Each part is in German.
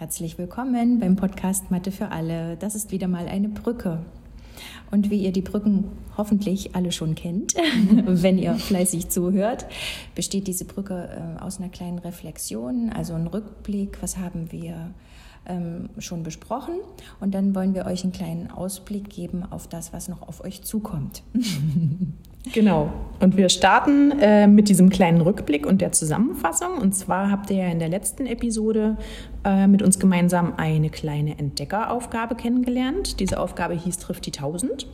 Herzlich willkommen beim Podcast Mathe für alle. Das ist wieder mal eine Brücke. Und wie ihr die Brücken hoffentlich alle schon kennt, wenn ihr fleißig zuhört, besteht diese Brücke äh, aus einer kleinen Reflexion, also ein Rückblick, was haben wir ähm, schon besprochen. Und dann wollen wir euch einen kleinen Ausblick geben auf das, was noch auf euch zukommt. Genau. Und wir starten äh, mit diesem kleinen Rückblick und der Zusammenfassung. Und zwar habt ihr ja in der letzten Episode äh, mit uns gemeinsam eine kleine Entdeckeraufgabe kennengelernt. Diese Aufgabe hieß Trifft die 1000.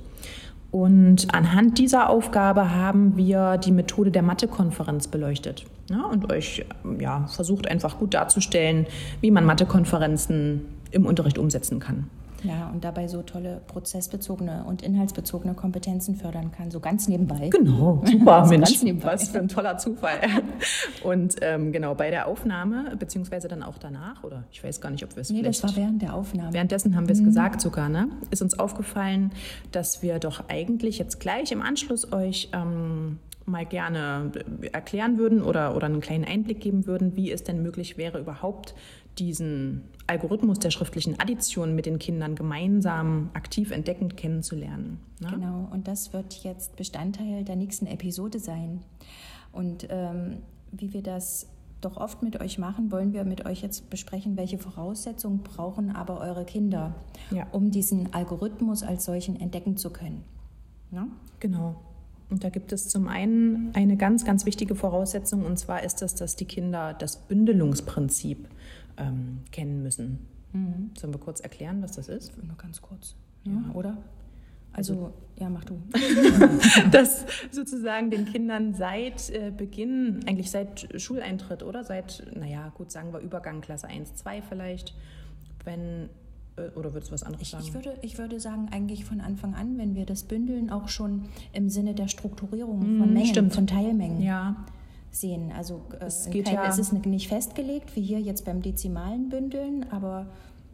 Und anhand dieser Aufgabe haben wir die Methode der Mathe-Konferenz beleuchtet ja, und euch ja, versucht einfach gut darzustellen, wie man Mathe-Konferenzen im Unterricht umsetzen kann. Ja, und dabei so tolle prozessbezogene und inhaltsbezogene Kompetenzen fördern kann, so ganz nebenbei. Genau, super, so Mensch, ganz nebenbei. was für ein toller Zufall. Und ähm, genau, bei der Aufnahme, beziehungsweise dann auch danach, oder ich weiß gar nicht, ob wir es Nee, das war während der Aufnahme. Währenddessen haben wir es mhm. gesagt sogar, ne? Ist uns aufgefallen, dass wir doch eigentlich jetzt gleich im Anschluss euch ähm, mal gerne erklären würden oder, oder einen kleinen Einblick geben würden, wie es denn möglich wäre, überhaupt diesen Algorithmus der schriftlichen Addition mit den Kindern gemeinsam aktiv entdeckend kennenzulernen. Ne? Genau, und das wird jetzt Bestandteil der nächsten Episode sein. Und ähm, wie wir das doch oft mit euch machen, wollen wir mit euch jetzt besprechen, welche Voraussetzungen brauchen aber eure Kinder, ja. um diesen Algorithmus als solchen entdecken zu können. Ne? Genau. Und da gibt es zum einen eine ganz, ganz wichtige Voraussetzung, und zwar ist das, dass die Kinder das Bündelungsprinzip ähm, kennen müssen. Mhm. Sollen wir kurz erklären, was das ist? Nur ganz kurz. Ja, ja. oder? Also, also, ja, mach du. das sozusagen den Kindern seit äh, Beginn, eigentlich seit Schuleintritt, oder? Seit, naja, gut, sagen wir Übergang Klasse 1, 2 vielleicht, wenn oder würdest du was anderes sagen? Ich würde, ich würde sagen, eigentlich von Anfang an, wenn wir das bündeln, auch schon im Sinne der Strukturierung von mm, Mengen, Stimmt. von Teilmengen. Ja sehen. Also äh, es, geht kein, ja es ist nicht festgelegt, wie hier jetzt beim dezimalen Bündeln, aber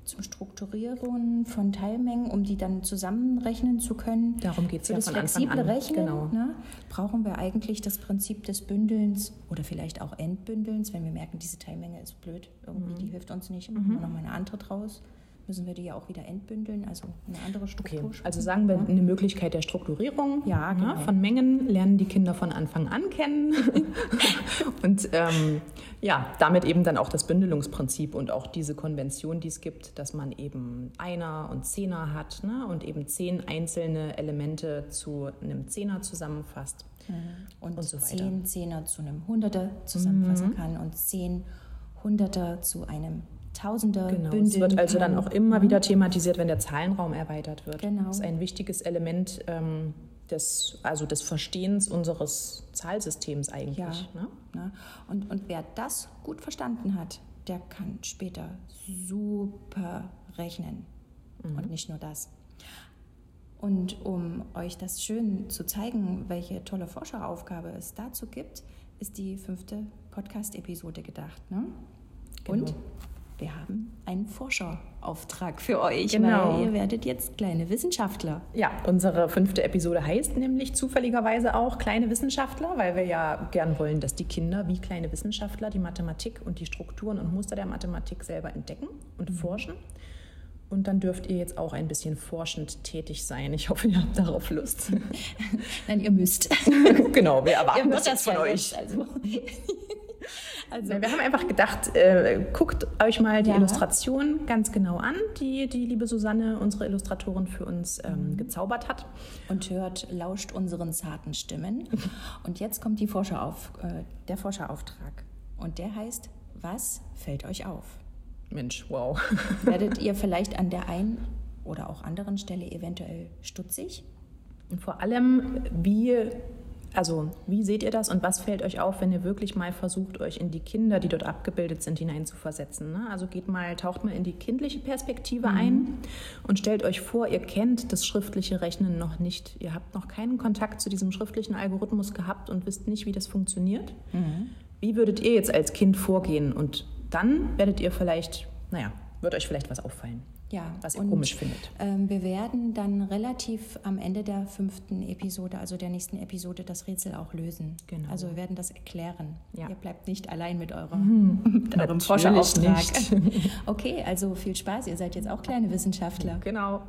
zum Strukturieren von Teilmengen, um die dann zusammenrechnen zu können. Darum geht es ja das von flexible Anfang an. Rechnen genau. ne, brauchen wir eigentlich das Prinzip des Bündelns oder vielleicht auch Entbündelns, wenn wir merken, diese Teilmenge ist blöd, irgendwie, mhm. die hilft uns nicht, machen wir mhm. nochmal eine andere draus müssen wir die ja auch wieder entbündeln, also eine andere Struktur. Okay. Also sagen wir eine Möglichkeit der Strukturierung ja, ne, genau. von Mengen lernen die Kinder von Anfang an kennen und ähm, ja, damit eben dann auch das Bündelungsprinzip und auch diese Konvention, die es gibt, dass man eben Einer und Zehner hat ne, und eben zehn einzelne Elemente zu einem Zehner zusammenfasst. Mhm. Und, und so zehn Zehner zu einem Hunderter zusammenfassen mhm. kann und zehn Hunderter zu einem Tausende genau. bündeln Es wird also kann. dann auch immer wieder thematisiert, wenn der Zahlenraum erweitert wird. Genau. Das ist ein wichtiges Element ähm, des, also des Verstehens unseres Zahlsystems eigentlich. Ja. Ne? Ne? Und, und wer das gut verstanden hat, der kann später super rechnen. Mhm. Und nicht nur das. Und um euch das schön zu zeigen, welche tolle Forscheraufgabe es dazu gibt, ist die fünfte Podcast-Episode gedacht. Ne? Genau. Und wir haben einen Forscherauftrag für euch, genau. weil ihr werdet jetzt kleine Wissenschaftler. Ja, unsere fünfte Episode heißt nämlich zufälligerweise auch kleine Wissenschaftler, weil wir ja gern wollen, dass die Kinder wie kleine Wissenschaftler die Mathematik und die Strukturen und Muster der Mathematik selber entdecken und mhm. forschen. Und dann dürft ihr jetzt auch ein bisschen forschend tätig sein. Ich hoffe, ihr habt darauf Lust. Nein, ihr müsst. genau, wir erwarten das, das von euch. Also. Also. Wir haben einfach gedacht, äh, guckt euch mal die ja. Illustration ganz genau an, die die liebe Susanne, unsere Illustratorin, für uns ähm, mhm. gezaubert hat. Und hört, lauscht unseren zarten Stimmen. Und jetzt kommt die Forscherauf, äh, der Forscherauftrag. Und der heißt, was fällt euch auf? Mensch, wow. Werdet ihr vielleicht an der einen oder auch anderen Stelle eventuell stutzig? Und vor allem, wie also wie seht ihr das und was fällt euch auf, wenn ihr wirklich mal versucht, euch in die Kinder, die dort abgebildet sind, hineinzuversetzen? Ne? Also geht mal, taucht mal in die kindliche Perspektive mhm. ein und stellt euch vor, ihr kennt das schriftliche Rechnen noch nicht. Ihr habt noch keinen Kontakt zu diesem schriftlichen Algorithmus gehabt und wisst nicht, wie das funktioniert. Mhm. Wie würdet ihr jetzt als Kind vorgehen? Und dann werdet ihr vielleicht, naja, wird euch vielleicht was auffallen. Ja, was ihr komisch findet. Ähm, wir werden dann relativ am Ende der fünften Episode, also der nächsten Episode, das Rätsel auch lösen. Genau. Also wir werden das erklären. Ja. Ihr bleibt nicht allein mit, eurer, Mhm. mit eurem Forscherauftrag. Okay, also viel Spaß. Ihr seid jetzt auch kleine Wissenschaftler. Genau.